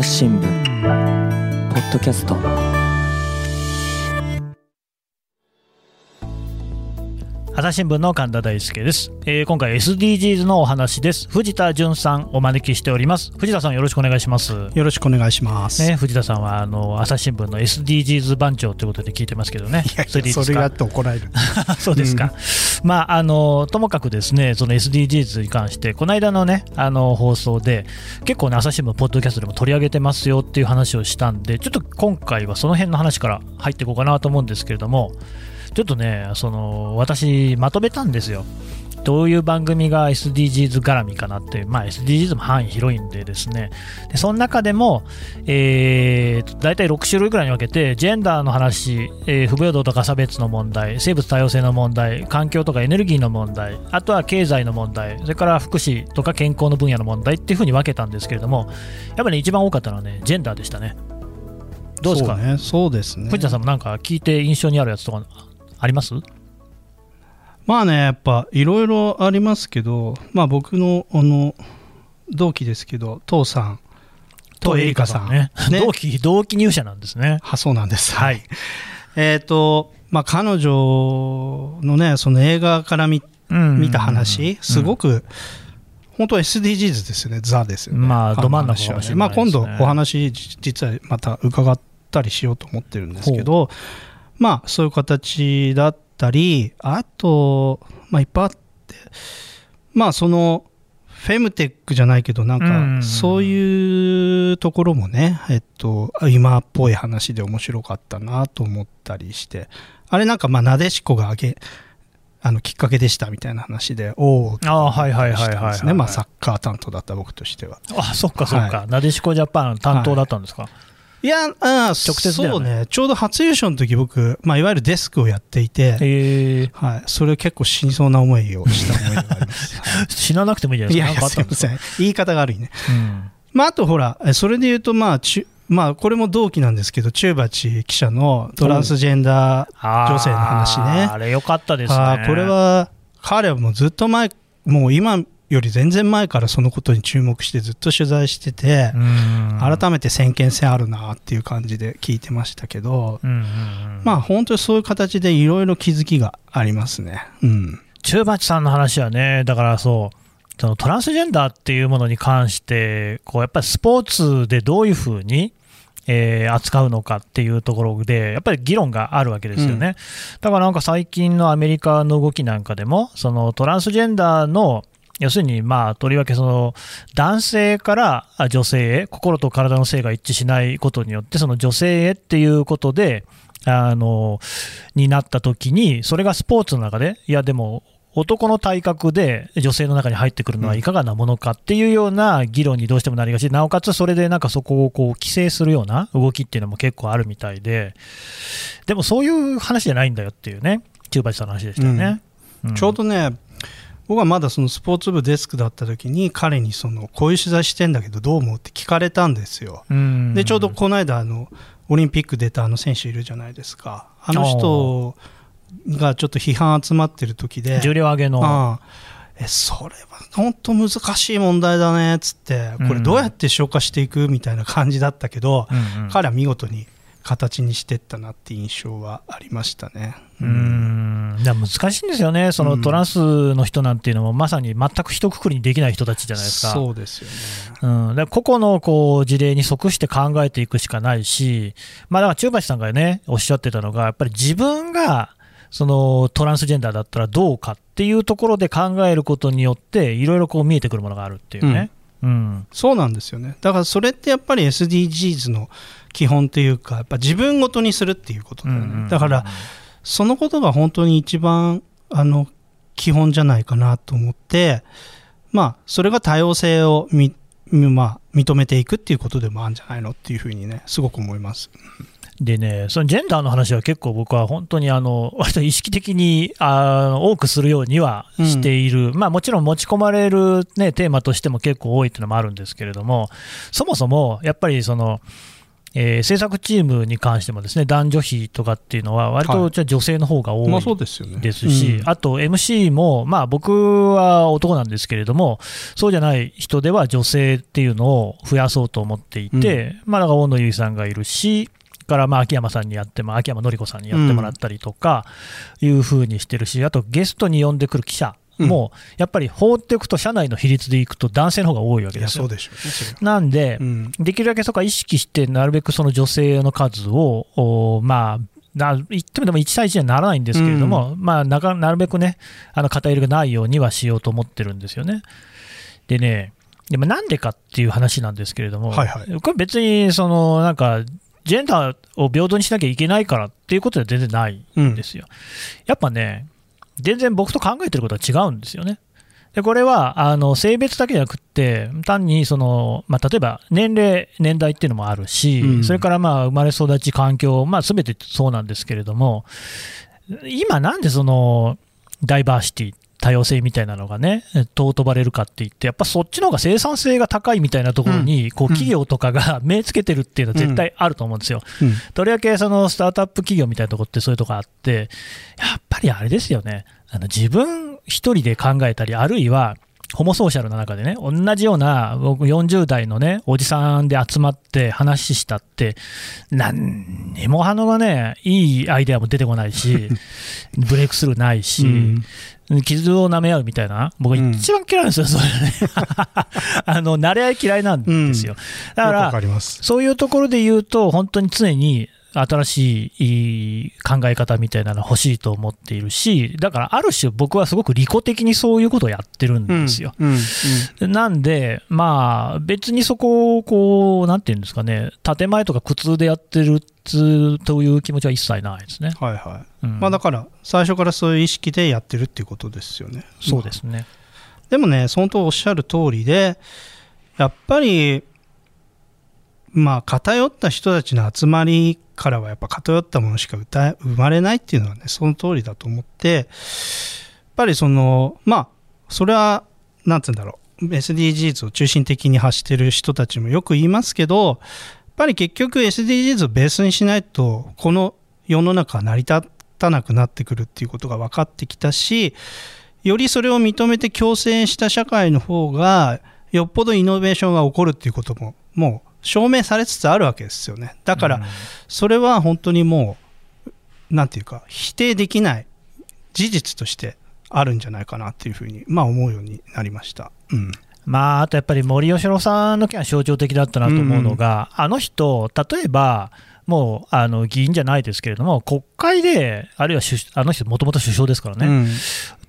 朝日新聞ポッドキャスト朝日新聞の神田大輔です、えー今回 SDGs のお話です。藤田淳さんお招きしております。藤田さんよろしくお願いします。よろしくお願いします。ね、藤田さんはあの朝日新聞の SDGs 番長ということで聞いてますけどね、それ それがあって怒られる。そうですか、まああの、ともかくですねその SDGs に関して、この間のねあの放送で、結構ね、朝日新聞、ポッドキャストでも取り上げてますよっていう話をしたんで、ちょっと今回はその辺の話から入っていこうかなと思うんですけれども、ちょっとね、その私、まとめたんですよ。どういう番組が SDGs 絡みかなってまあ、SDGs も範囲広いんでですね、でその中でも、えー、大体6種類ぐらいに分けて、ジェンダーの話、えー不平等とか差別の問題、生物多様性の問題、環境とかエネルギーの問題、あとは経済の問題、それから福祉とか健康の分野の問題っていうふうに分けたんですけれども、やっぱり、ね、一番多かったのはね、ジェンダーでしたね。どうですか、そうね。そうですね。藤田さんもなんか聞いて印象にあるやつとかあります？まあね、やっぱいろいろありますけど、まあ僕のあの同期ですけど、父さんとエリカさん。ねね 同期、同期入社なんですね。あ、そうなんです。はい。えっ、と、まあ彼女のね、その映画から見見た話、すごく、本当は SDGs ですよね、ザですよね。まあど真ん中しれまあ今度お話、じ実はまた伺ったりしようと思ってるんですけど、まあそういう形だったり、あと、まあいっぱいあって、まあその、フェムテックじゃないけど、なんうんか、そういうところもね、えっと、今っぽい話で面白かったなと思ったりして、あれなんか、まあ、なでしこがあげ、あの、きっかけでしたみたいな話で、おお、ああはいはいはいはいね。まあ、サッカー担当だった僕としては。あ、そっかそっか、はなでしこジャパン担当だったんですか？いや、あ直接だよねそうね、ちょうど初優勝の時僕、まあ、いわゆるデスクをやっていて、えー、はい、それ結構死にそうな思いをした思いがあります。はい死ななくてもいいじゃないいですか。やいや、すいません。言い方が悪いね。うんまあ、あとほら、えそれで言うと、まあ、ちゅまあ、これも同期なんですけど、中鉢記者のトランスジェンダー、女性の話ねあれよかったですね。これは、彼はもうずっと前、もう今より全然前からそのことに注目してずっと取材しててう、ん、改めて先見性あるなっていう感じで聞いてましたけど、うんうんうん、まあ本当にそういう形でいろいろ気づきがありますね。うん。中鉢さんの話はね、だからそう、そのトランスジェンダーっていうものに関して、こうやっぱりスポーツでどういうふうに、えー扱うのかっていうところで、やっぱり議論があるわけですよね。だからなんか最近のアメリカの動きなんかでも、そのトランスジェンダーの要するに、まあ、とりわけその男性からあ女性へ、心と体の性が一致しないことによって、その女性へっていうことで、あのになった時に、それがスポーツの中で、いや、でも、男の体格で女性の中に入ってくるのはいかがなものかっていうような議論にどうしてもなりがち、なおかつそれでなんかそこをこう規制するような動きっていうのも結構あるみたいで、でもそういう話じゃないんだよっていうね、中橋さんの話でしたよね。ん。ちょうどね、僕はまだそのスポーツ部デスクだった時に彼にそのこういう取材してんだけどどう思うって聞かれたんですよ。うん。でちょうどこの間あのオリンピック出たあの選手いるじゃないですか。あの人がちょっと批判集まってる時で重量上げの、ああえそれは本当難しい問題だねっつってこれどうやって消化していくみたいな感じだったけど、うんうん。彼は見事に形にしてったなって印象はありましたね。うーん難しいんですよね、そのうんトランスの人なんていうのも、まさに全く一括りにできない人たちじゃないですか。そうですよね。うん、だ個々のこう事例に即して考えていくしかないし、まあ、だから中橋さんがね、おっしゃってたのが、やっぱり自分がそのトランスジェンダーだったらどうかっていうところで考えることによって、いろいろこう見えてくるものがあるっていうね。うんそうなんですよね。だからそれってやっぱり SDGs の基本っていうか、やっぱ自分ごとにするっていうことだよね。うんうんうんだから、そのことが本当に一番、あの、基本じゃないかなと思って、まあ、それが多様性をみ、まあ、認めていくっていうことでもあるんじゃないのっていうふうにね、すごく思います。でね、そのジェンダーの話は結構僕は本当にあの 割と意識的にあの多くするようにはしている、まあ、もちろん持ち込まれる、ね、テーマとしても結構多いっていうのもあるんですけれども、そもそもやっぱりその、えー制作チームに関してもですね男女比とかっていうのは、割はい。とじゃあ女性の方が多いですし、うん。あと MC も、まあ、僕は男なんですけれども、そうじゃない人では女性っていうのを増やそうと思っていて、まあ、だから大野由依さんがいるし、からまあ秋山さんにやっても、秋山紀子さんにやってもらったりとかいう風にしてるし、あとゲストに呼んでくる記者も、やっぱり放っていくと、社内の比率でいくと男性の方が多いわけですよそう。でしょう。なんで、うんできるだけそこは意識して、なるべくその女性の数を、おまあ、な言ってもでも1対1にはならないんですけれども、まあ、なかなるべくね、あの偏りがないようにはしようと思ってるんですよね。でね、でもなんでかっていう話なんですけれども、はいはいこれ別にそのなんか、ジェンダーを平等にしなきゃいけないからっていうことでは全然ないんですよ。やっぱね、全然僕と考えてることは違うんですよね。でこれはあの性別だけじゃなくって、単にその、まあ、例えば年齢、年代っていうのもあるし、うんそれからまあ生まれ育ち、環境、まあ、全てそうなんですけれども、今、なんでそのダイバーシティ、多様性みたいなのがね、尊ばれるかって言って、やっぱそっちの方が生産性が高いみたいなところに、こううん企業とかが目つけてるっていうのは絶対あると思うんですよ。うん。とりわけそのスタートアップ企業みたいなところってそういうとこあって、やっぱりあれですよね、あの自分一人で考えたり、あるいはホモソーシャルの中でね、同じような僕40代のね、おじさんで集まって話したって、なんにもあのがね、いいアイデアも出てこないし、ブレイクスルーないし、傷を舐め合うみたいな、僕うん一番嫌いなんですよ、それね。あの、慣れ合い嫌いなんですよ。だかよくわら、かります。そういうところで言うと、本当に常に新しい考え方みたいなの欲しいと思っているし、だからある種、僕はすごく利己的にそういうことをやってるんですよ。うんうんなんで、まあ、別にそこをこう、なんていうんですかね、建前とか苦痛でやってるつという気持ちは一切ないですね。はいはい。うんまあだから、最初からそういう意識でやってるっていうことですよね。そうですね。でもね、本当おっしゃる通りで、やっぱり、まあ、偏った人たちの集まりからは、やっぱ偏ったものしか歌生まれないっていうのはね、その通りだと思って、やっぱりその、まあ、それは、なんつうんだろう、SDGs を中心的に発してる人たちもよく言いますけど、やっぱり結局 SDGs をベースにしないと、この世の中は成り立たなくなってくるっていうことが分かってきたし、よりそれを認めて共生した社会の方がよっぽどイノベーションが起こるっていうことももう証明されつつあるわけですよね。だからうん。それは本当にもうなんていうか否定できない事実としてあるんじゃないかなっていうふうにまあ思うようになりました、うん、まあ、あとやっぱり森喜朗さんの件は象徴的だったなと思うのが、あの人、例えば、もうあの議員じゃないですけれども、国会で、あるいは首あの人、もともと首相ですからね、うん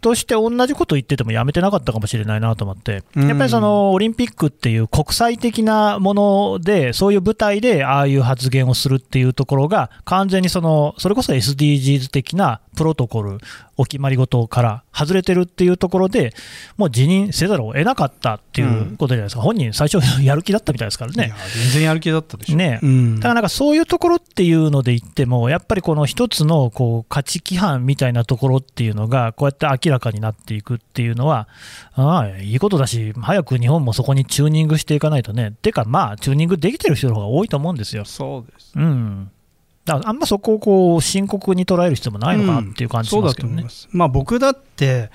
として同じこと言っててもやめてなかったかもしれないなと思って、うん。やっぱりそのオリンピックっていう国際的なもので、そういう舞台でああいう発言をするっていうところが、完全にそのそれこそ SDGs 的なプロトコル、お決まり事から外れてるっていうところで、もう辞任せざるを得なかったっていうことじゃないですか、本人、最初、やる気だったみたいですからね。いや。全然やる気だったでしょ。ね。うん。だからなんかそういうところっていうので言っても、やっぱりこの一つのこう価値規範みたいなところっていうのが、こうやって明らかになっていくっていうのは、ああ、いいことだし、早く日本もそこにチューニングしていかないとね、てかまあ、チューニングできてる人の方が多いと思うんですよ。そうですうん。だからあんまそこをこう深刻に捉える必要もないのかなっていう感じしますけどねま。あ僕だって、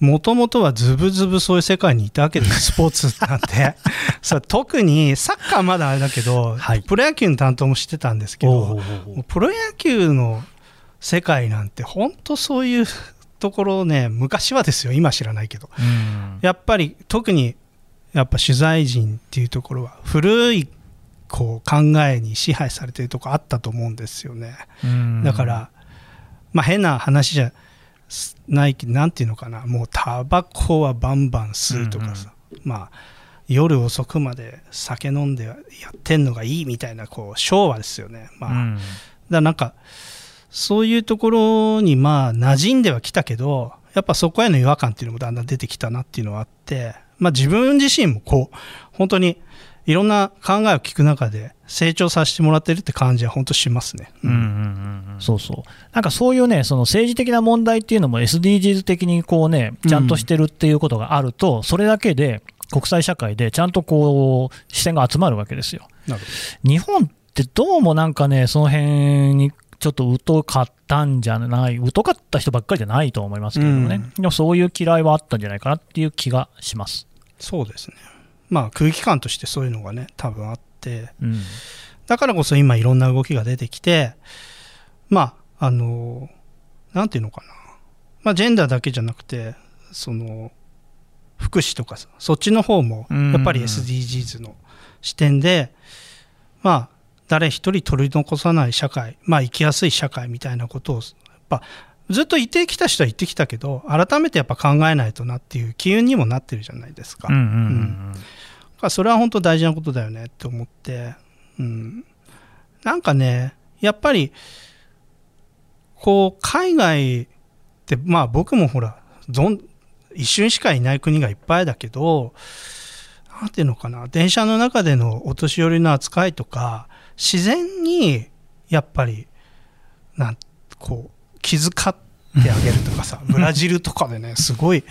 もともとはズブズブそういう世界にいたわけです、スポーツなんて。そう特にサッカーまだあれだけど、はいプロ野球の担当もしてたんですけど、おうおうおうおうもうプロ野球の世界なんて本当そういうところね、昔はですよ、今知らないけど。うん。やっぱり特にやっぱ取材陣っていうところは古いこう考えに支配されてるとこあったと思うんですよね。うん。だから、まあ、変な話じゃないけどなんていうのかな。もうタバコはバンバン吸うとかさ、まあ夜遅くまで酒飲んでやってんのがいいみたいなこう昭和ですよね。まあ。うん。だからなんかそういうところにまあ馴染んではきたけどやっぱそこへの違和感っていうのもだんだん出てきたなっていうのはあって、まあ、自分自身もこう本当にいろんな考えを聞く中で成長させてもらってるって感じは本当しますね。うんうんうんうんそうそう、なんかそういうね、その政治的な問題っていうのも SDGs 的にこうね、ちゃんとしてるっていうことがあると、それだけで国際社会でちゃんとこう視線が集まるわけですよ。なる日本っでどうもなんかね、その辺にちょっと疎かったんじゃない、疎かった人ばっかりじゃないと思いますけどね、でもそういう嫌いはあったんじゃないかなっていう気がします。そうですね。まあ空気感としてそういうのがね多分あって。うん。だからこそ今いろんな動きが出てきてまああのなんていうのかな。まあジェンダーだけじゃなくてその福祉とかさそっちの方もうん。やっぱり SDGs の視点でまあ誰一人取り残さない社会まあ生きやすい社会みたいなことをやっぱずっと言ってきた人は言ってきたけど改めてやっぱ考えないとなっていう機運にもなってるじゃないですか。それは本当大事なことだよねって思って、うん、なんかねやっぱりこう海外ってまあ僕もほら一瞬しかいない国がいっぱいだけどなんていうのかな電車の中でのお年寄りの扱いとか自然にやっぱりなんこう気遣ってあげるとかさ ブラジルとかでねすごい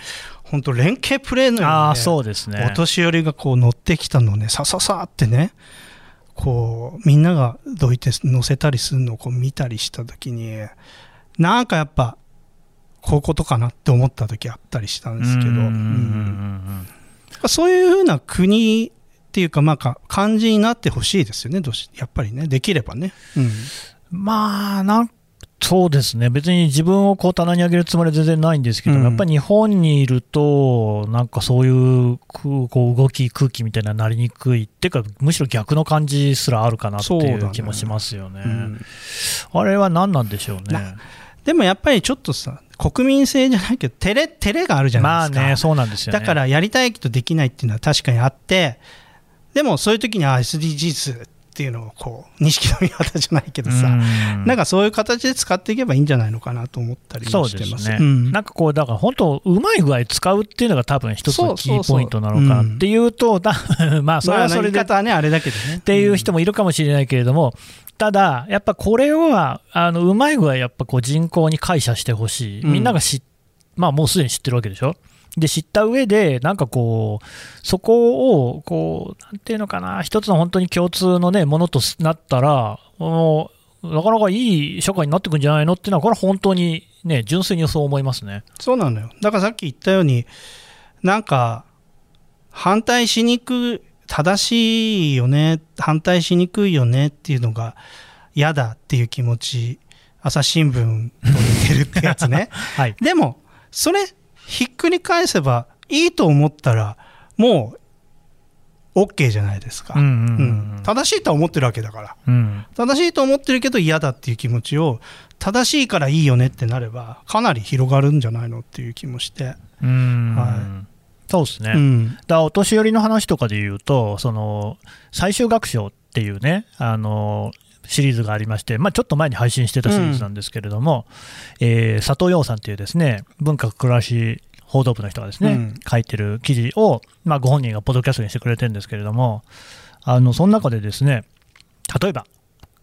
本当連携プレーのように、ね、ああ、そうですねお。年寄りがこう乗ってきたのをねさささってねこうみんながどいて乗せたりするのをこう見たりした時になんかやっぱこういうことかなって思った時あったりしたんですけど、うんそういうふうな国っていうかまあか感じになってほしいですよねどうしやっぱりねできればね、うん。まあ、なんそうですね、別に自分をこう棚に上げるつもりは全然ないんですけど、うん。やっぱり日本にいると、なんかそういうくこう動き、空気みたいなのなりにくいっていうか、むしろ逆の感じすらあるかなっていそう気もしますよね。うん。あれは何なんでしょうね。な。でもやっぱりちょっとさ国民性じゃないけど照れ照れがあるじゃないですか、まあね、そうなんですよね。だからやりたいけどできないっていうのは確かにあってでもそういう時には SDGs っていうのをこう錦の御旗じゃないけどさ、うん。なんかそういう形で使っていけばいいんじゃないのかなと思ったりそうもしてます。ですね、うん。なんかこう、だから本当、うまい具合使うっていうのが多分一つのキーポイントなのかなっていうと、多分まあ、それはそれで。まあねあれだけどね。っていう人もいるかもしれないけれども、ただ、やっぱこれは、あのうまい具合、やっぱこう人口に解釈してほしい、うん。みんなが知っまあ、もうすでに知ってるわけでしょ。で知った上で、なんかこう、そこを、こう、なんていうのかな、一つの本当に共通のね、ものとなったら、もうなかなかいい社会になってくんじゃないのっていうのは、これは本当にね、純粋にそう思いますね。そうなのよ。だからさっき言ったように、なんか、反対しにくい、正しいよね、反対しにくいよねっていうのが嫌だっていう気持ち、朝日新聞と似てるってやつね。はい。でも、それ、ひっくり返せばいいと思ったら、もう、OK じゃないですか。うんうんうん正しいとは思ってるわけだから。うん。うん正しいと思ってるけど嫌だっていう気持ちを正しいからいいよねってなればかなり広がるんじゃないのっていう気もして、うん。はそうですね。うん。だからお年寄りの話とかで言うと、その最終学章っていうね、あのシリーズがありまして、まあ、ちょっと前に配信してたシリーズなんですけれども、えー佐藤洋さんっていうですね文化暮らし報道部の人がですね、うん。書いてる記事を、まあ、ご本人がポッドキャストにしてくれてるんですけれども、あのその中でですね、例えば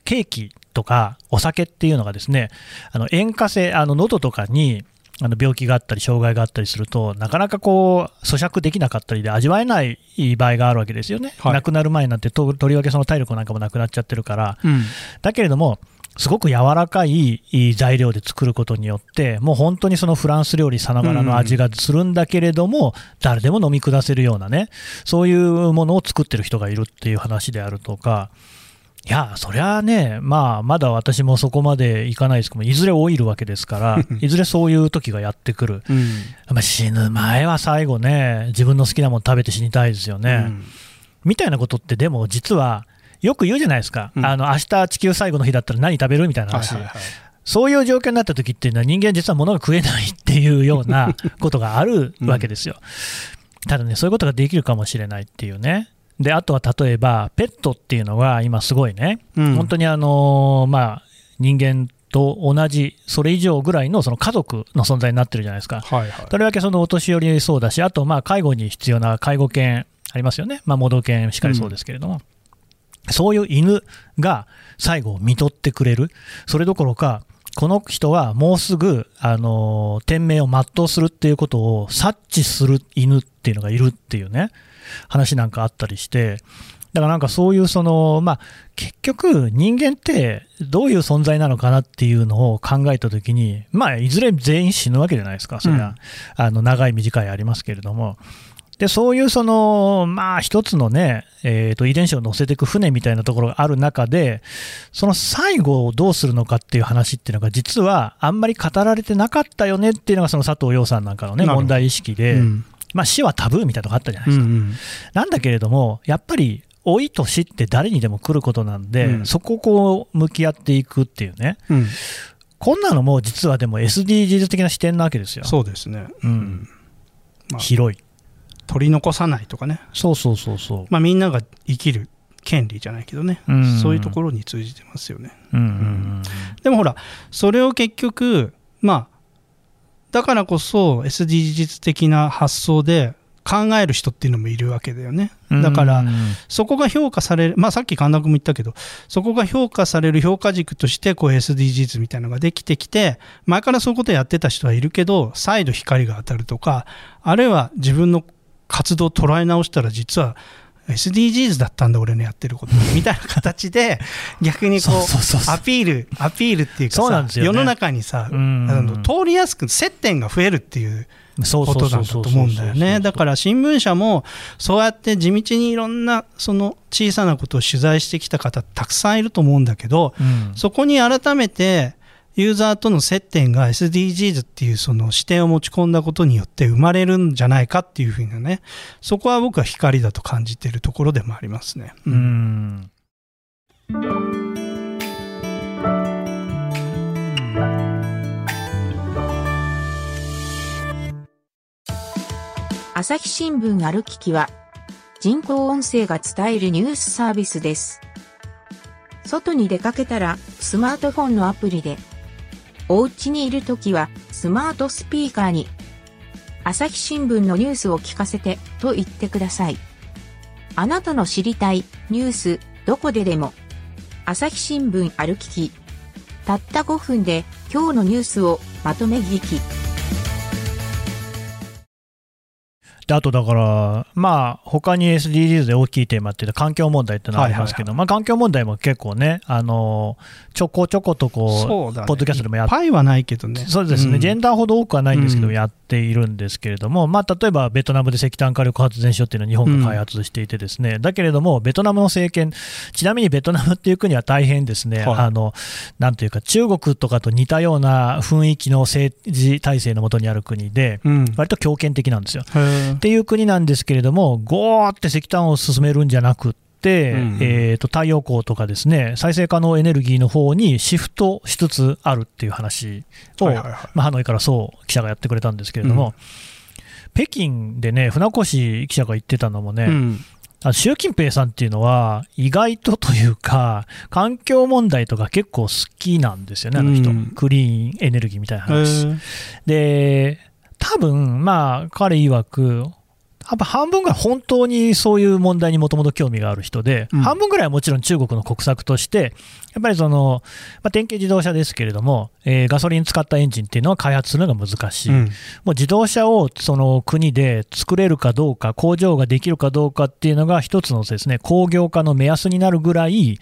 ケーキとかお酒っていうのがですね、あの塩化性、あの喉とかにあの病気があったり、障害があったりすると、なかなかこう咀嚼できなかったりで味わえない場合があるわけですよね、はい。亡くなる前になってと、とりわけその体力なんかもなくなっちゃってるから、うん。だけれども、すごく柔らかい材料で作ることによって、もう本当にそのフランス料理さながらの味がするんだけれども、誰でも飲み下せるようなね、そういうものを作ってる人がいるっていう話であるとか、いや、そりゃあね、まあ、まだ私もそこまでいかないですけども、いずれ老いるわけですから、いずれそういう時がやってくる。うんまあ死ぬ前は最後ね、自分の好きなもの食べて死にたいですよね。みたいなことって、でも実は、よく言うじゃないですか、うんあの明日地球最後の日だったら何食べるみたいな話、はいはいはいそういう状況になった時っていうのは、人間、実は物が食えないっていうようなことがあるわけですよ。ただね、そういうことができるかもしれないっていうね。であとは例えば、ペットっていうのが今、すごいね、うん。本当にあのーまあ、人間と同じ、それ以上ぐらいのその家族の存在になってるじゃないですか。はいはい。とりわけそのお年寄りそうだし、あとまあ介護に必要な介護犬ありますよね、まあ、盲導犬しかりそうですけれども、そういう犬が最後を見とってくれる、それどころか、この人はもうすぐ、あのー天命を全うするっていうことを察知する犬っていうのがいるっていうね、話なんかあったりして、だからなんかそういうその、まあ、結局、人間ってどういう存在なのかなっていうのを考えたときに、まあ、いずれ全員死ぬわけじゃないですか、それは、うん。あの長い、短いありますけれども。でそういうその、まあ、一つのね、えーと、遺伝子を乗せていく船みたいなところがある中で、その最後をどうするのかっていう話っていうのが、実はあんまり語られてなかったよねっていうのが、その佐藤洋さんなんかのね、問題意識で、うんまあ、死はタブーみたいなとこあったじゃないですか。うんうん。なんだけれども、やっぱり老いと死って誰にでも来ることなんで、うん。そこをこう向き合っていくっていうね、うん。こんなのも実はでも SDGs 的な視点なわけですよ、そうですね、うん。まあ広い、取り残さないとかね、そうそうそうそう、まあ、みんなが生きる権利じゃないけどね、うん。そういうところに通じてますよね。うんうん。でもほら、それを結局、まあ、だからこそ SDGs 的な発想で考える人っていうのもいるわけだよね。うんだからうんそこが評価される、まあ、さっき神田君も言ったけど、そこが評価される評価軸として、こう SDGs みたいなのができてきて、前からそういうことやってた人はいるけど、再度光が当たるとか、あるいは自分の活動を捉え直したら、実は SDGs だったんだ、俺のやってること、みたいな形で、逆にこそうアピール、アピールっていうかさ世の中にさ、通りやすく、接点が増えるっていう。そうことなんだと思うんだよね。だら、から新聞社もそうやって地道にいろんなその小さなことを取材してきた方たくさんいると思うんだけど、うん。そこに改めてユーザーとの接点が SDGs っていうその視点を持ち込んだことによって生まれるんじゃないかっていうふうなね、そこは僕は光だと感じているところでもありますね。うん朝日新聞ある聞きは、人工音声が伝えるニュースサービスです。外に出かけたら、スマートフォンのアプリで、お家にいるときは、スマートスピーカーに、朝日新聞のニュースを聞かせて、と言ってください。あなたの知りたい、ニュース、どこででも、朝日新聞ある聞き。たった5分で、今日のニュースをまとめ聞き。であとだから、まあ他に SDGs で大きいテーマっていうと環境問題ってのがありますけど、まあ、環境問題も結構ね、あのちょこちょことこう、ね。ポッドキャストでもやっパイはないけどね。そうですね、ん。ジェンダーほど多くはないんですけど、うん。やっているんですけれども、まあ、例えばベトナムで石炭火力発電所っていうのを日本が開発していて、ですね、だけれども、ベトナムの政権、ちなみにベトナムっていう国は大変ですね、はいあのなんというか、中国とかと似たような雰囲気の政治体制のもとにある国で、うん。割と強権的なんですよ。っていう国なんですけれども、ゴーって石炭を進めるんじゃなくって、うんうん。えーと太陽光とかですね再生可能エネルギーの方にシフトしつつあるっていう話。を、はいはいはいまあ、ハノイからそう記者がやってくれたんですけれども、うん。北京でね、船越記者が言ってたのもね、うん。習近平さんっていうのは、意外とというか、環境問題とか結構好きなんですよね、あの人、うん。クリーンエネルギーみたいな話。で、多分まあ彼曰く、半分ぐらい本当にそういう問題にもともと興味がある人で、うん。半分ぐらいはもちろん中国の国策として、やっぱりその、まあ、電気自動車ですけれども、えーガソリン使ったエンジンっていうのは開発するのが難しい、うん。もう自動車をその国で作れるかどうか、工場ができるかどうかっていうのが一つのですね工業化の目安になるぐらい、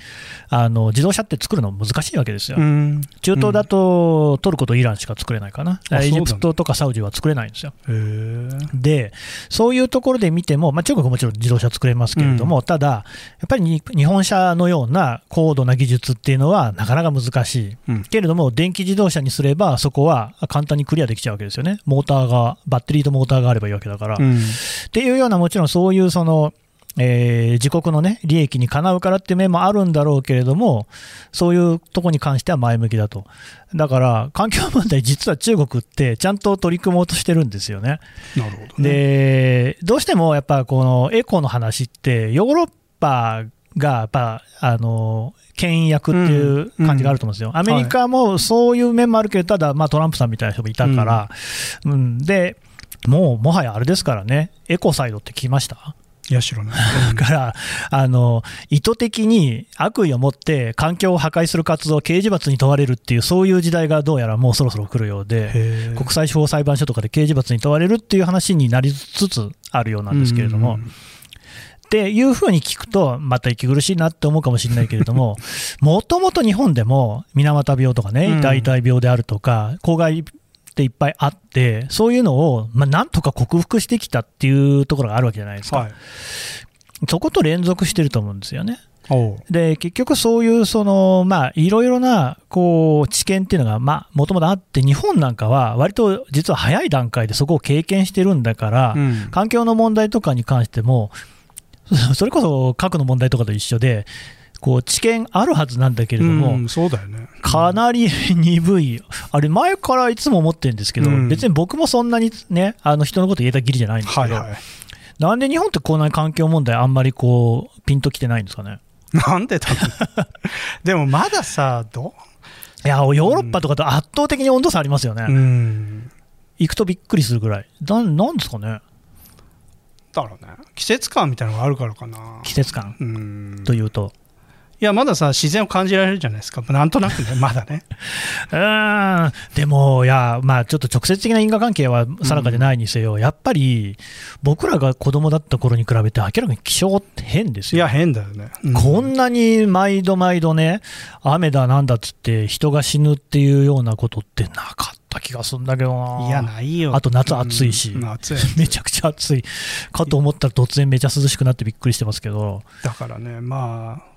あの自動車って作るの難しいわけですよ。うん。中東だとトルコとイランしか作れないかな、あエジプトとかサウジは作れないんですよ。で、そういうところで見ても、まあ、中国ももちろん自動車作れますけれども、ただ、やっぱりに日本車のような高度な技術っていうのはなかなか難しい、うん。けれども、電気自動車にすれば、そこは簡単にクリアできちゃうわけですよね、モーターが、バッテリーとモーターがあればいいわけだから。うん。っていうような、もちろんそういうその、えー自国の、ね、利益にかなうからっていう面もあるんだろうけれども、そういうところに関しては前向きだと。だから、環境問題、実は中国ってちゃんと取り組もうとしてるんですよね。なるほどね。で、どうしてもやっぱこのエコの話って、ヨーロッパがやっぱ、あの、牽引役っていう感じがあると思うんですよ。アメリカもそういう面もあるけど、ただ、まあトランプさんみたいな人もいたから、うん、で、もうもはやあれですからね、エコサイドって聞きました？いや、知らない。だからあの、意図的に悪意を持って環境を破壊する活動を刑事罰に問われるっていう、そういう時代がどうやらもうそろそろ来るようで、国際司法裁判所とかで刑事罰に問われるっていう話になりつつあるようなんですけれども、っっていうふうに聞くと、また息苦しいなって思うかもしれないけれども、もともと日本でも水俣病とかね、うん。大体病であるとか、公害っていっぱいあって、そういうのを、まあ、なんとか克服してきたっていうところがあるわけじゃないですか、はい。そこと連続してると思うんですよね。で結局そういうそのまあいろいろなこう知見っていうのがまあもともとあって日本なんかは割と実は早い段階でそこを経験してるんだから、うん。環境の問題とかに関してもそれこそ核の問題とかと一緒でこう知見あるはずなんだけれども、うんそうだよね。かなり鈍い、あれ、前からいつも思ってるんですけど、うん。別に僕もそんなにね、あの人のこと言えたきりじゃないんですけど、はいはい。なんで日本ってこんなに環境問題、あんまりこうピンときてないんですかね？なんでだろう。でもまださどいや、ヨーロッパとかと圧倒的に温度差ありますよね、ううん。行くとびっくりするぐらい、なんなんですかね、だろうね。季節感みたいなのがあるからかな。季節感うん。というと、いやまださ自然を感じられるじゃないですか。なんとなくね まだね。うーん、でも、いや、まあ、ちょっと直接的な因果関係は定かでないにせよ、やっぱり僕らが子供だった頃に比べて、明らかに気象って変ですよ。いや変だよね、うん。こんなに毎度毎度ね、雨だなんだっつって、人が死ぬっていうようなことってなかった気がするんだけどな。いやないよ。あと夏暑いし。うん。暑い。めちゃくちゃ暑い。かと思ったら突然めちゃ涼しくなってびっくりしてますけど、だからねまあ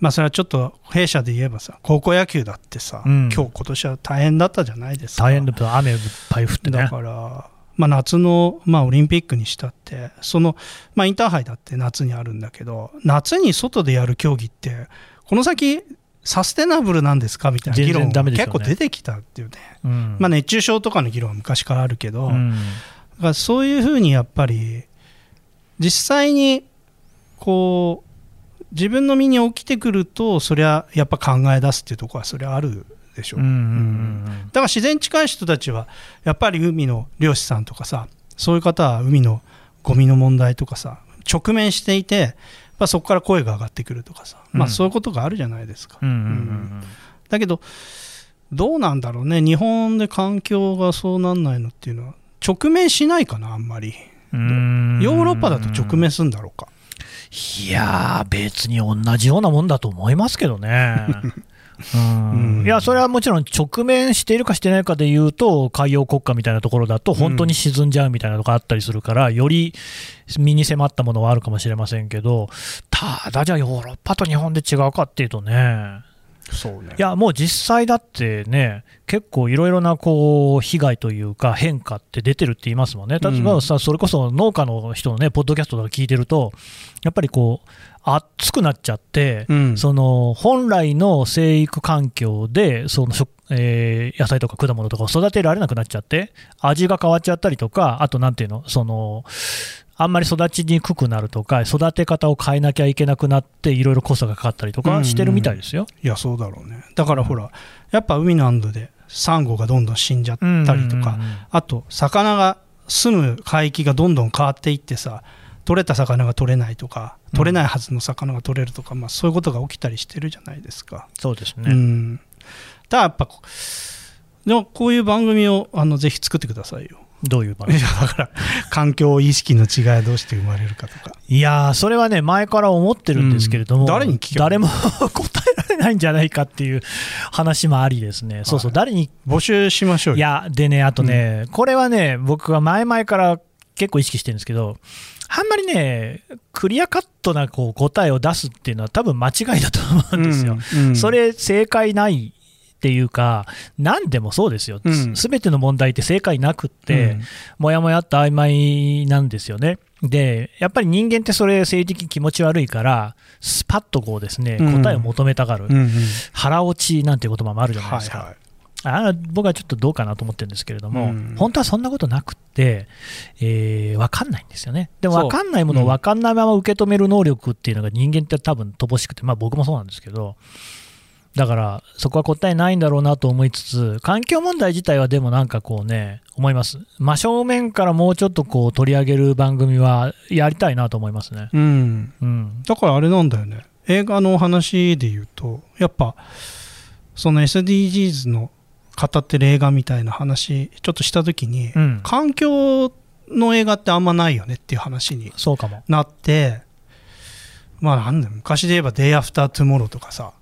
まあそれはちょっと弊社で言えばさ高校野球だってさ、うん。今日今年は大変だったじゃないですか。大変だった雨いっぱい降ってね。だ。から、まあ、夏の、まあ、オリンピックにしたってその、まあ、インターハイだって夏にあるんだけど夏に外でやる競技ってこの先サステナブルなんですかみたいな議論が結構出てきたっていうね、うん。まあ、熱中症とかの議論は昔からあるけど、うん。だからそういうふうにやっぱり実際にこう自分の身に起きてくるとそりゃやっぱ考え出すっていうところはそれはあるでしょ。うんうんうんだから自然に近い人たちはやっぱり海の漁師さんとかさそういう方は海のゴミの問題とかさ直面していてやっぱそこから声が上がってくるとかさ、まあうんそういうことがあるじゃないですか、だけどどうなんだろうね。日本で環境がそうなんないのっていうのは直面しないかなあんまり。うん。ヨーロッパだと直面するんだろうかいやー、別に同じようなもんだと思いますけどね。うん。うん。いや、それはもちろん直面しているかしてないかでいうと、海洋国家みたいなところだと、本当に沈んじゃうみたいなとこあったりするから、より身に迫ったものはあるかもしれませんけど、ただ、じゃあ、ヨーロッパと日本で違うかっていうとね、そうね。いや、もう実際だってね、結構いろいろなこう被害というか、変化って出てるって言いますもんね、例えばさ、それこそ農家の人のね、ポッドキャストとか聞いてると、やっぱりこう、暑くなっちゃって、うん。その本来の生育環境でその食、えー野菜とか果物とかを育てられなくなっちゃって、味が変わっちゃったりとか、あとなんていうの、そのあんまり育ちにくくなるとか、育て方を変えなきゃいけなくなって、いろいろコストがかかったりとかしてるみたいですよ。いやそうだろうねだからほらやっぱ海の安堵でサンゴがどんどん死んじゃったりとか、うんうんうんあと魚が住む海域がどんどん変わっていってさ取れた魚が取れないとか取れないはずの魚が取れるとか、まあ、そういうことが起きたりしてるじゃないですか。そうですね。うん、ただやっぱこでもこういう番組をあのぜひ作ってくださいよ。どういう場合いやだから環境意識の違いはどうして生まれるかとか。いやー、それはね、前から思ってるんですけれども、うん。誰に聞け誰も答えられないんじゃないかっていう話もありですね、そうそう、はい誰に、募集しましょうよ。いや、でね、あとね、これはね、僕は前々から結構意識してるんですけど、あんまりね、クリアカットなこう答えを出すっていうのは、多分間違いだと思うんですよ。うんうん。それ、正解ないっていうか、何でもそうですよ、うん。すべての問題って正解なくって、うん。もやもやっと曖昧なんですよね。で、やっぱり人間ってそれ、政治的気持ち悪いから、スパッとこうですね、うん。答えを求めたがる、うんうん。腹落ちなんていう言葉もあるじゃないですか。はいはい。あ僕はちょっとどうかなと思ってるんですけれども、うん。本当はそんなことなくって、えー、分かんないんですよね。でも分かんないものをうん。分かんないまま受け止める能力っていうのが人間って多分乏しくて、まあ僕もそうなんですけど、だからそこは答えないんだろうなと思いつつ、環境問題自体はでもなんかこうね、思います。真正面からもうちょっとこう取り上げる番組はやりたいなと思いますね。うんうん。だからあれなんだよね映画の話で言うとやっぱその SDGs の語ってる映画みたいな話ちょっとした時に、うん。環境の映画ってあんまないよねっていう話にそうかも。なってまあなんだよ昔で言えば「デイアフタートゥモローとかさ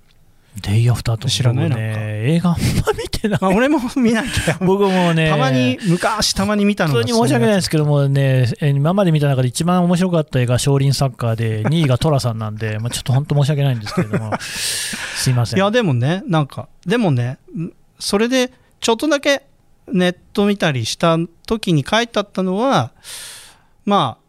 デイアフターと知らない僕ね映画あんま見てない。まあ俺も 見ないけど。僕もねたまに昔たまに見たのが普通に申し訳ないですけどもね、え今まで見た中で一番面白かった映画、少林サッカーで、2位が寅さんなんで、まあ、ちょっと本当申し訳ないんですけれども、すいません。いやでもねなんかでもねんそれでちょっとだけネット見たりした時に書いてあったのはまあ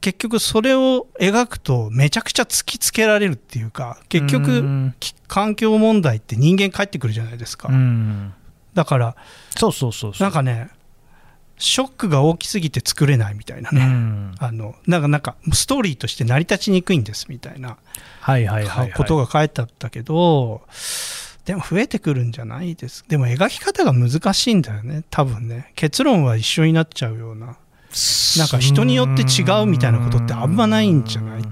結局それを描くとめちゃくちゃ突きつけられるっていうか結う局環境問題って人間帰ってくるじゃないですか、うん。だからそうそうそう。なんかねショックが大きすぎて作れないみたいなうね、ん、あのなんかなんかストーリーとして成り立ちにくいんですみたいなはいはいはい、はい。ことが書いてあったけど、でも増えてくるんじゃないです。でも描き方が難しいんだよね。多分ね。結論は一緒になっちゃうようななんか人によって違うみたいなことってあんまないんじゃない？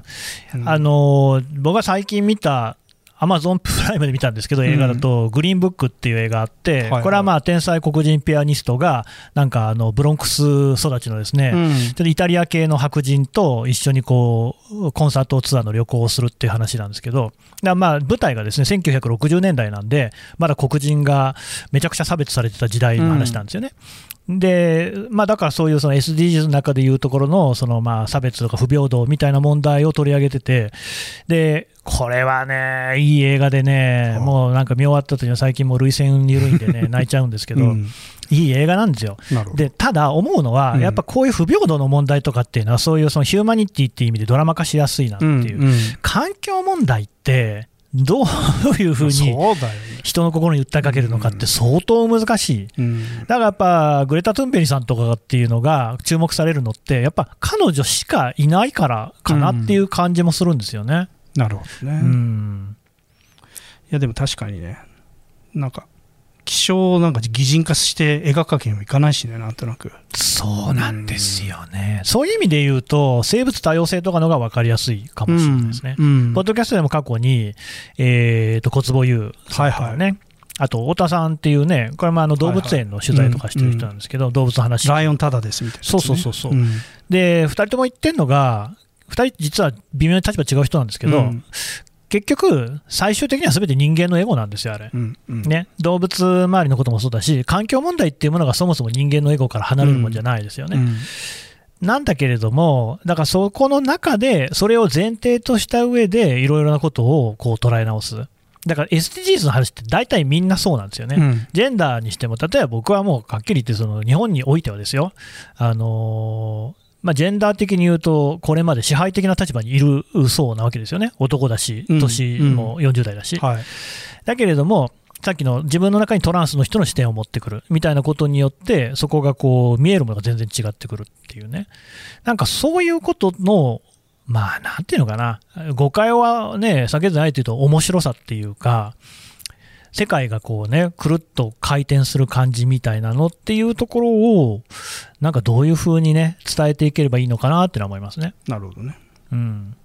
うん。あのー僕が最近見た、アマゾンプライムで見たんですけど、映画だと、グリーンブックっていう映画あって、これはまあ天才黒人ピアニストが、なんかあのブロンクス育ちのですね、うん。ちょっとイタリア系の白人と一緒にこうコンサートツアーの旅行をするっていう話なんですけど、だまあ舞台がですね1960年代なんで、まだ黒人がめちゃくちゃ差別されてた時代の話なんですよね。でまあ、だからそういうその SDGs の中でいうところのそのまあ差別とか不平等みたいな問題を取り上げてて、でこれはね、いい映画でね、はあもうなんか見終わった時には最近もう涙腺緩いんでね、泣いちゃうんですけど、うん。いい映画なんですよ。でただ思うのは、うん。やっぱこういう不平等の問題とかっていうのは、そういうそのヒューマニティっていう意味でドラマ化しやすいなっていう、うんうん。環境問題って、どういうふうに人の心に訴えかけるのかって相当難しい。うん。だからやっぱ、グレタ・トゥンベリさんとかっていうのが注目されるのって、やっぱ彼女しかいないからかなっていう感じもするんですよね。なるほどね、ういんやでも確かにね。なんか気象をなんか擬人化して描くわけにもいかないしねなんとなく。そうなんですよね。そういう意味で言うと、生物多様性とかのが分かりやすいかもしれないですね。うんポッドキャストでも過去に、えー、と小坪優さんとかね、はいあと太田さんっていうね、これもあの動物園の取材とかしてる人なんですけど、動物の話、ライオンタダですみたいなね、そうそうそうそう。うん。で2人とも言ってるのが、2人実は微妙に立場違う人なんですけど、うん結局、最終的には全て人間のエゴなんですよ、あれ。うんうんね、動物周りのこともそうだし、環境問題っていうものがそもそも人間のエゴから離れるもんじゃないですよね。うんなんだけれども、だからそこの中で、それを前提とした上で、いろいろなことをこう捉え直す。だから SDGs の話って大体みんなそうなんですよね。うんジェンダーにしても、例えば僕はもうはっきり言って、その日本においてはですよ、あのーまあ、ジェンダー的に言うと、これまで支配的な立場にいるそうなわけですよね、男だし、うん年も40代だし。はい。だけれども、さっきの自分の中にトランスの人の視点を持ってくるみたいなことによって、そこがこう見えるものが全然違ってくるっていうね、なんかそういうことの、まあなんていうのかな、誤解はね、避けずないというと、面白さっていうか、世界がこうね、くるっと回転する感じみたいなのっていうところを、なんかどういうふうにね、伝えていければいいのかなってのは思いますね。なるほどねうん。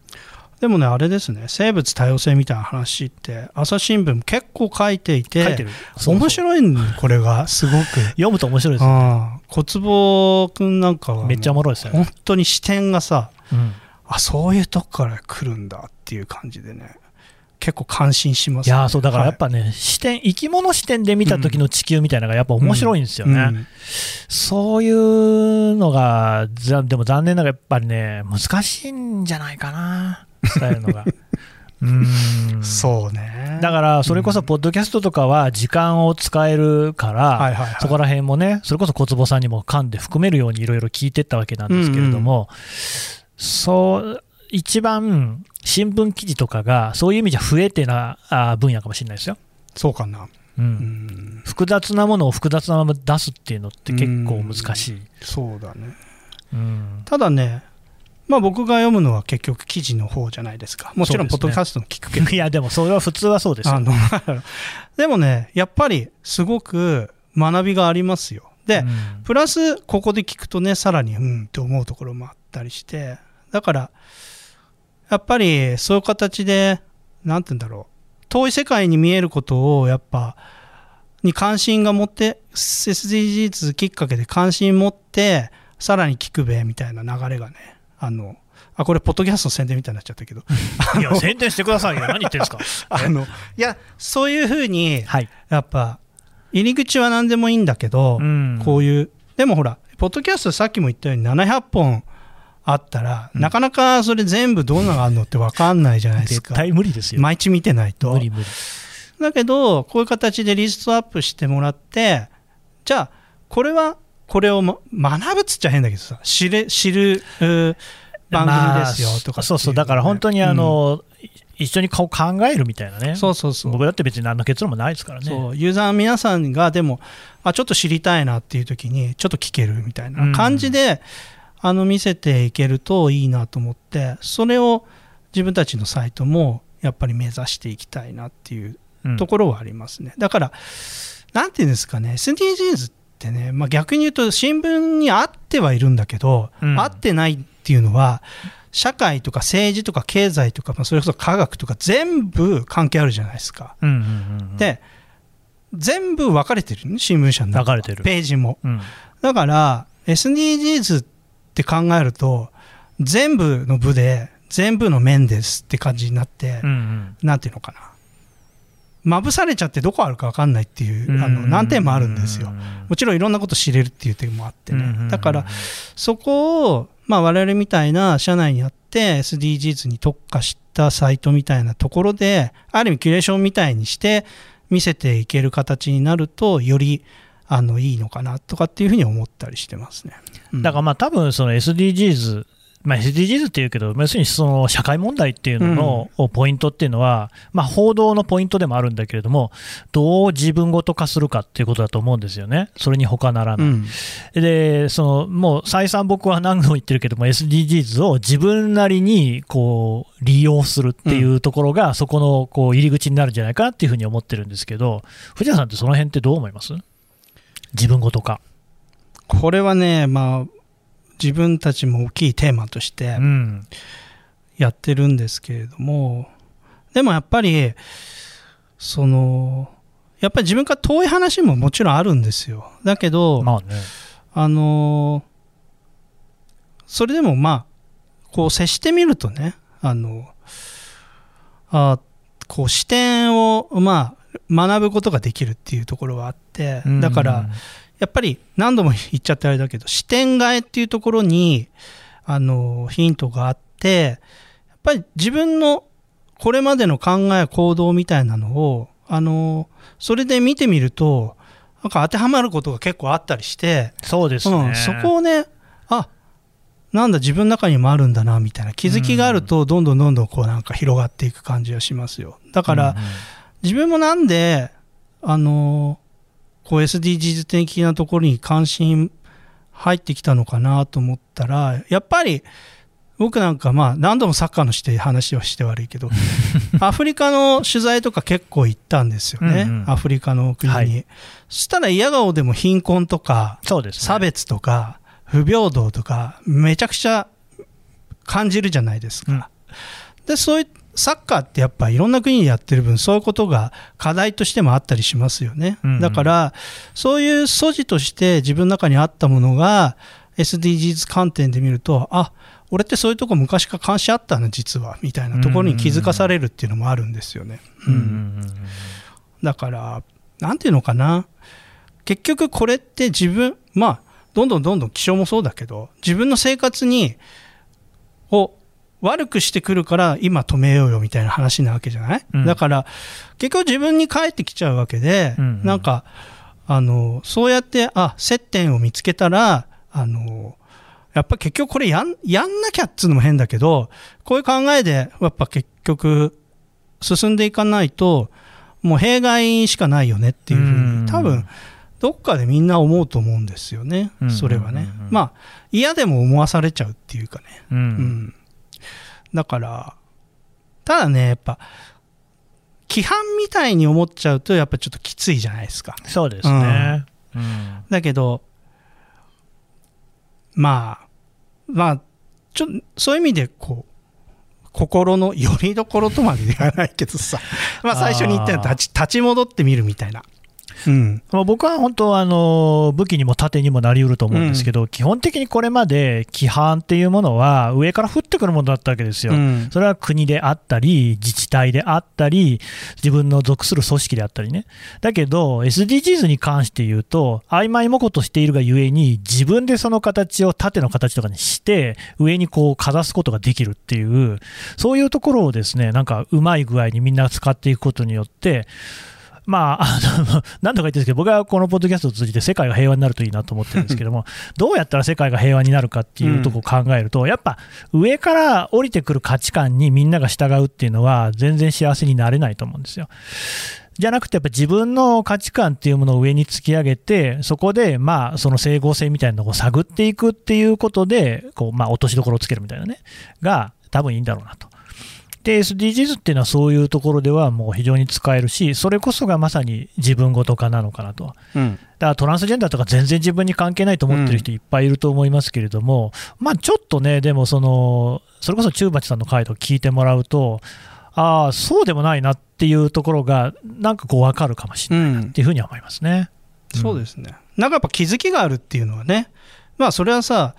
でもねあれですね生物多様性みたいな話って朝日新聞結構書いていててる。そうそう面白いこれがすごく 読むと面白いですよ。ああ小坪君なんかはめっちゃおもろいですよね。本当に視点がさうんあそういうとこから来るんだっていう感じでね結構感心しますいね、やーそうだからやっはぱね、視点、生き物視点で見た時の地球みたいなのがやっぱ面白いんですよね。うん。そういうのが、ざでも残念ながらやっぱりね、難しいんじゃないかな、伝えるのが。うーん。そうね。だから、それこそ、ポッドキャストとかは時間を使えるから、はいはいはい。そこら辺もね、それこそ小坪さんにも噛んで含めるようにいろいろ聞いてったわけなんですけれども、そう、一番新聞記事とかが、そういう意味じゃ増えてなあ分野かもしれないですよ。そうかな、うん。うん、複雑なものを複雑なまま出すっていうのって結構難しい。そうだね。うん。ただねまあ僕が読むのは結局記事の方じゃないですか。もちろんポッドキャストも聞くけど。いや、でもそれは普通はそうですよ。あの でもねやっぱりすごく学びがありますよ。で、うん。プラスここで聞くとねさらにうんって思うところもあったりして。だからやっぱりそういう形でなんて言うんだろう遠い世界に見えることをやっぱに関心が持って SDGs きっかけで関心持ってさらに聞くべみたいな流れがねあのあこれポッドキャストの宣伝みたいになっちゃったけど いや、宣伝してくださいよ。何言ってんですか。あのいやそういうふうにはい。やっぱ入り口は何でもいいんだけど、うんこういうでもほらポッドキャストさっきも言ったように700本あったら、うん。なかなかそれ全部どんなのがあるのって分かんないじゃないですか。絶対無理ですよ。毎日見てないと。無理無理。だけどこういう形でリストアップしてもらってじゃあこれはこれを、ま、学ぶっつっちゃ変だけどさ知れ知る番組ですよとかっていまあそうそう、だから本当にあ、の、一緒に顔考えるみたいなね。うんそうそうそう。僕だって別に何の結論もないですからね。そう。ユーザーの皆さんがでもあちょっと知りたいなっていう時にちょっと聞けるみたいな感じで、あの見せていけるといいなと思ってそれを自分たちのサイトもやっぱり目指していきたいなっていううん。ところはありますね、だからなんていうんですかね SDGs ってね、まあ、逆に言うと新聞に合ってはいるんだけど、うん。合ってないっていうのは社会とか政治とか経済とか、まあ、それこそ科学とか全部関係あるじゃないですか。うんうんうんうん、で全部分かれてるね新聞社の中。分かれてる。ページも。うん、だから SDGs って考えると全部の部で全部の面ですって感じになって、うんうん。なんていうのかな。まぶされちゃってどこあるか分かんないっていうあのうん難点もあるんですよ。うんもちろんいろんなこと知れるっていう点もあってね。だからそこを、まあ、我々みたいな社内にあって SDGs に特化したサイトみたいなところである意味キュレーションみたいにして見せていける形になるとよりあのいいのかなとかっていうふうに思ったりしてますね。うん。だからまあ多分その SDGs、まあ、SDGs っていうけど、要するにその社会問題っていうののポイントっていうのは、まあ、報道のポイントでもあるんだけれども、どう自分ごと化するかっていうことだと思うんですよね、それに他ならない。うん。でそのもう再三僕は何度も言ってるけども SDGs を自分なりにこう利用するっていうところが、そこのこう入り口になるんじゃないかなっていうふうに思ってるんですけど藤田さんってその辺ってどう思います？自分ごと化。これはね、まあ、自分たちも大きいテーマとしてうんやってるんですけれども、でもやっぱり、その、やっぱり自分から遠い話ももちろんあるんですよ。だけど、まあねあのそれでもまあ、こう接してみるとね、あの、あこう視点をまあ学ぶことができるっていうところはあって、だから、やっぱり何度も言っちゃってあれだけど視点替えっていうところにあのヒントがあってやっぱり自分のこれまでの考え行動みたいなのをあのそれで見てみるとなんか当てはまることが結構あったりして、そうですね、うん、そこをねあなんだ自分の中にもあるんだなみたいな気づきがあるとどんどんどんどんこうなんか広がっていく感じがしますよ。だから、うんうん自分もなんであのこう SDGs 的なところに関心入ってきたのかなと思ったらやっぱり僕なんかまあ何度もサッカーのして話をして悪いけど アフリカの取材とか結構行ったんですよね、うんうん。アフリカの国に、はい。そしたら嫌顔でも貧困とかそうです、ね、差別とか不平等とかめちゃくちゃ感じるじゃないですか。でそういうサッカーってやっぱいろんな国でやってる分そういうことが課題としてもあったりしますよね。だからそういう素地として自分の中にあったものが SDGs 観点で見るとあ俺ってそういうとこ昔から関心あったな実はみたいなところに気づかされるっていうのもあるんですよね。だから、なんていうのかな、結局これって自分、まあ、どんどんどんどん気象もそうだけど、自分の生活に、を悪くしてくるから今止めようよみたいな話なわけじゃない、うん。だから、結局自分に返ってきちゃうわけで、うん。うんなんか、あの、そうやって、あ、接点を見つけたら、あの、やっぱ結局これやんやんなきゃっつうのも変だけど、こういう考えで、やっぱ結局、進んでいかないと、もう弊害しかないよねっていうふううん。に、多分、どっかでみんな思うと思うんですよね。うん、それはね。うん。まあ、嫌でも思わされちゃうっていうかね。うん。うん。だから、ただね、やっぱ、規範みたいに思っちゃうと、やっぱちょっときついじゃないですか。そうですね、うん。だけど、まあ、まあ、ちょそういう意味で、こう、心のよりどころとまで言わないけどさ、まあ最初に言ったように立ち立ち戻ってみるみたいな。うんまあ僕は本当あの、武器にも盾にもなりうると思うんですけど、基本的にこれまで規範っていうものは、上から降ってくるものだったわけですよ。うんそれは国であったり、自治体であったり、自分の属する組織であったりね。だけど、SDGs に関して言うと、曖昧模ことしているがゆえに、自分でその形を縦の形とかにして、上にこうかざすことができるっていう、そういうところをですね、なんかうまい具合にみんな使っていくことによって、まあ、あの 何度か言ってるんですけど、僕はこのポッドキャストを通じて世界が平和になるといいなと思ってるんですけども、どうやったら世界が平和になるかっていうところを考えると、やっぱ上から降りてくる価値観にみんなが従うっていうのは、全然幸せになれないと思うんですよ。じゃなくて、やっぱ自分の価値観っていうものを上に突き上げて、そこで、まあ、その整合性みたいなのを探っていくっていうことで、こう、まあ、落としどころをつけるみたいなね、が、多分いいんだろうなと。で、SDGs っていうのはそういうところではもう非常に使えるし、それこそがまさに自分ごと化なのかなと。うんだからトランスジェンダーとか全然自分に関係ないと思ってる人いっぱいいると思いますけれども、まあちょっとね、でもその、それこそ中鉢さんの回答聞いてもらうと、ああ、そうでもないなっていうところが、なんかこう分かるかもしれないなっていうふうには思いますね。そうですね。なんかやっぱ気づきがあるっていうのはね、まあそれはさ、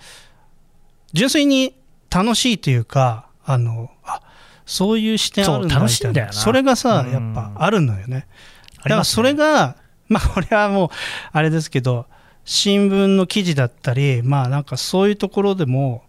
純粋に楽しいというか、あの、あそういう視点あるんだ楽。しいんだよな。それがさう、ん。やっぱあるのよね。だからそれが、まあこれはもう、あれですけど、新聞の記事だったり、まあなんかそういうところでも、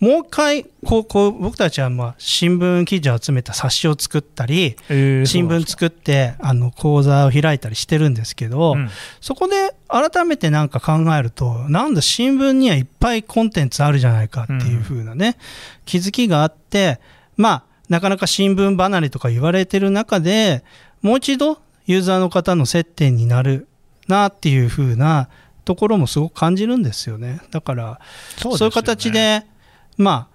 もう一回、こう、こう、僕たちはまあ新聞記事を集めた冊子を作ったり、えー新聞作って、あの、講座を開いたりしてるんですけど、うん。そこで改めてなんか考えると、なんだ新聞にはいっぱいコンテンツあるじゃないかっていう風なね、気づきがあって、まあ、なかなか新聞離れとか言われてる中で、もう一度ユーザーの方の接点になるなっていう風なところもすごく感じるんですよね。だから、そそういう形で、ま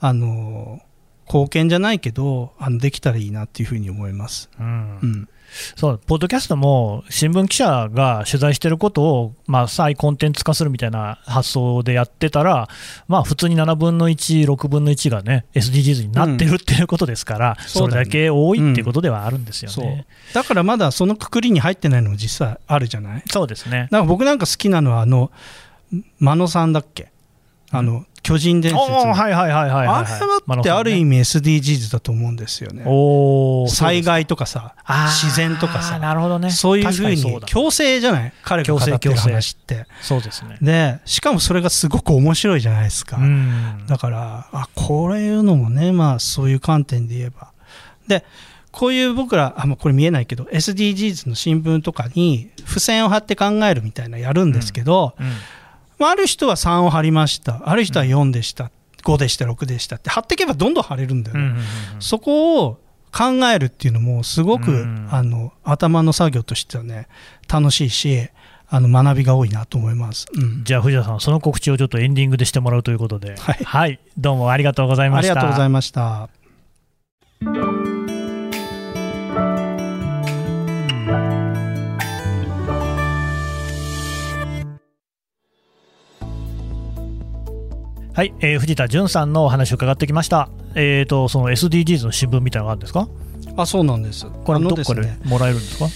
あ、あの、貢献じゃないけど、あのできたらいいなっていうふうに思います。うんうん。そう、ポッドキャストも新聞記者が取材してることを、まあ、再コンテンツ化するみたいな発想でやってたら、まあ、普通に7分の1、6分の1がね、SDGs になってるっていうことですから、そだねそうれだけ多いっていうことではあるんですよそうね。。だからまだそのくくりに入ってないのも実際あるじゃない？そうですね。なんか僕なんか好きなのは、あの、真野さんだっけ？あの、巨人伝お説の。ーはいはいはいはいはい。あれはってある意味 SDGs だと思うんですよね。災害とかさ自然とかさ、なるほどね。そういうふうに強制じゃない彼が語ってる強制強制話って。そうですね。で、しかもそれがすごく面白いじゃないですか。うん。だから、あ、これいうのもね、まあそういう観点で言えば。で、こういう僕ら、あ、もうこれ見えないけど、SDGs の新聞とかに付箋を貼って考えるみたいなやるんですけど、うんまあ、ある人は3を貼りました。ある人は4でした。5でした、6でしたって貼っていけばどんどん貼れるんだよね。うんうんうんそこを考えるっていうのもすごく、うんあの頭の作業としてはね楽しいしあの学びが多いなと思います。うんじゃあ藤田さん、その告知をちょっとエンディングでしてもらうということで、はいどうもありがとうございまありした。がとうございました。はい、えー藤田淳さんのお話を伺ってきました。えーと、その SDGs の新聞みたいなのがあるんですか？あそうなんです。これどこかでもらえるんですか？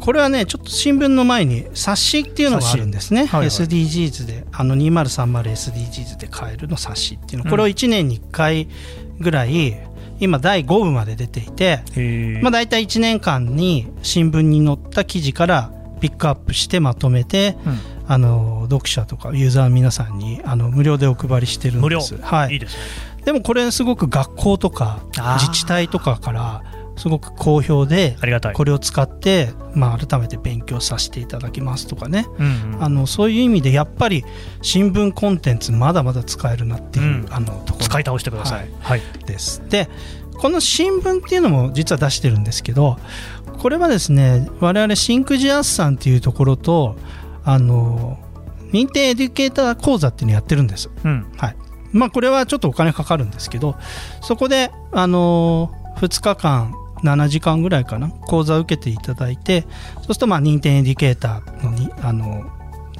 これはねちょっと新聞の前に冊子っていうのがあるんですね、はいはい。SDGs であの 2030SDGs で買えるの冊子っていうの。これを1年に1回ぐらい今第5部まで出ていて、まあ、大体1年間に新聞に載った記事からピックアップしてまとめて、うんあの読者とかユーザーの皆さんにあの無料でお配りしてるん無料です、はいいいで。でもこれすごく学校とか自治体とかからすごく好評でありがたい。これを使って、まあ、改めて勉強させていただきますとかねうんうんあのそういう意味でやっぱり新聞コンテンツまだまだ使えるなっていう、うんあのところ使い倒してください。はい。です。でこの新聞っていうのも実は出してるんですけどこれはですね我々シンクジアスさんっていうところとあの認定エデュケーター講座っていうのをやってるんです。うん。はいまあ、これはちょっとお金かかるんですけどそこで、あの2日間7時間ぐらいかな講座を受けていただいてそうするとまあ認定エデュケーターのにあの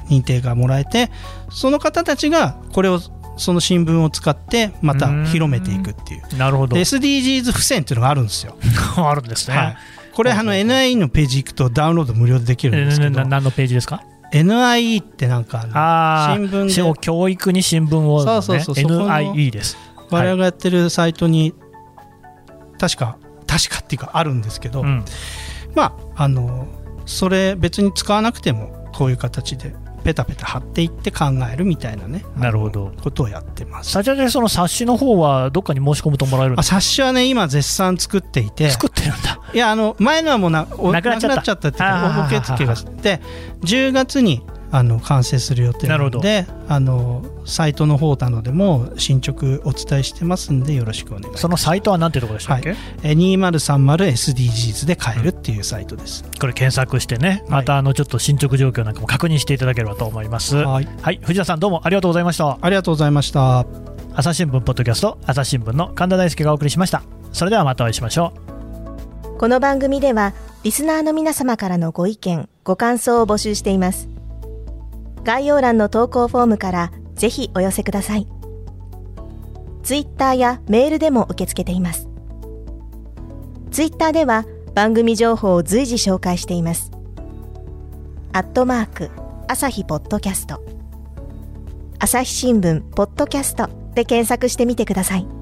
認定がもらえてその方たちがこれをその新聞を使ってまた広めていくっていうなるほどで。SDGs 付箋っていうのがあるんですよ。あるんですね。はい、これあの NIE のページ行くとダウンロード無料でできるんですけど、何のページですか？NIE ってなんかあ新聞で。で教育に新聞を、ね、そうそうそう。NIE です。我々がやってるサイトに確か確かっていうかあるんですけど、うん。まああのそれ別に使わなくてもこういう形でペタペタ貼っていって考えるみたいなね。なるほど。ことをやってます。さちでその冊子の方はどっかに申し込むともらえるんあですか冊子はね今絶賛作っていて。作ってるんだ。いやあの前のはもうなおなくなっちゃった。っちゃったっていうか応募受付がして10月にあの完成する予定なのであのサイトの方などでも進捗お伝えしてますんでよろしくお願いしますそのサイトは何ていうところでしたっけ、えー 2030SDGs で買えるっていうサイトです、これ検索してね、またあのちょっと進捗状況なんかも確認していただければと思います。ははいい、藤田さんどうもありがとうございました。ありがとうございました朝日新聞ポッドキャスト朝日新聞の神田大輔がお送りしました。それではまたお会いしましょう。この番組ではリスナーの皆様からのご意見、ご感想を募集しています。概要欄の投稿フォームからぜひお寄せください。ツイッターやメールでも受け付けています。ツイッターでは番組情報を随時紹介しています。アットマーク、朝日ポッドキャスト。朝日新聞ポッドキャストで検索してみてください。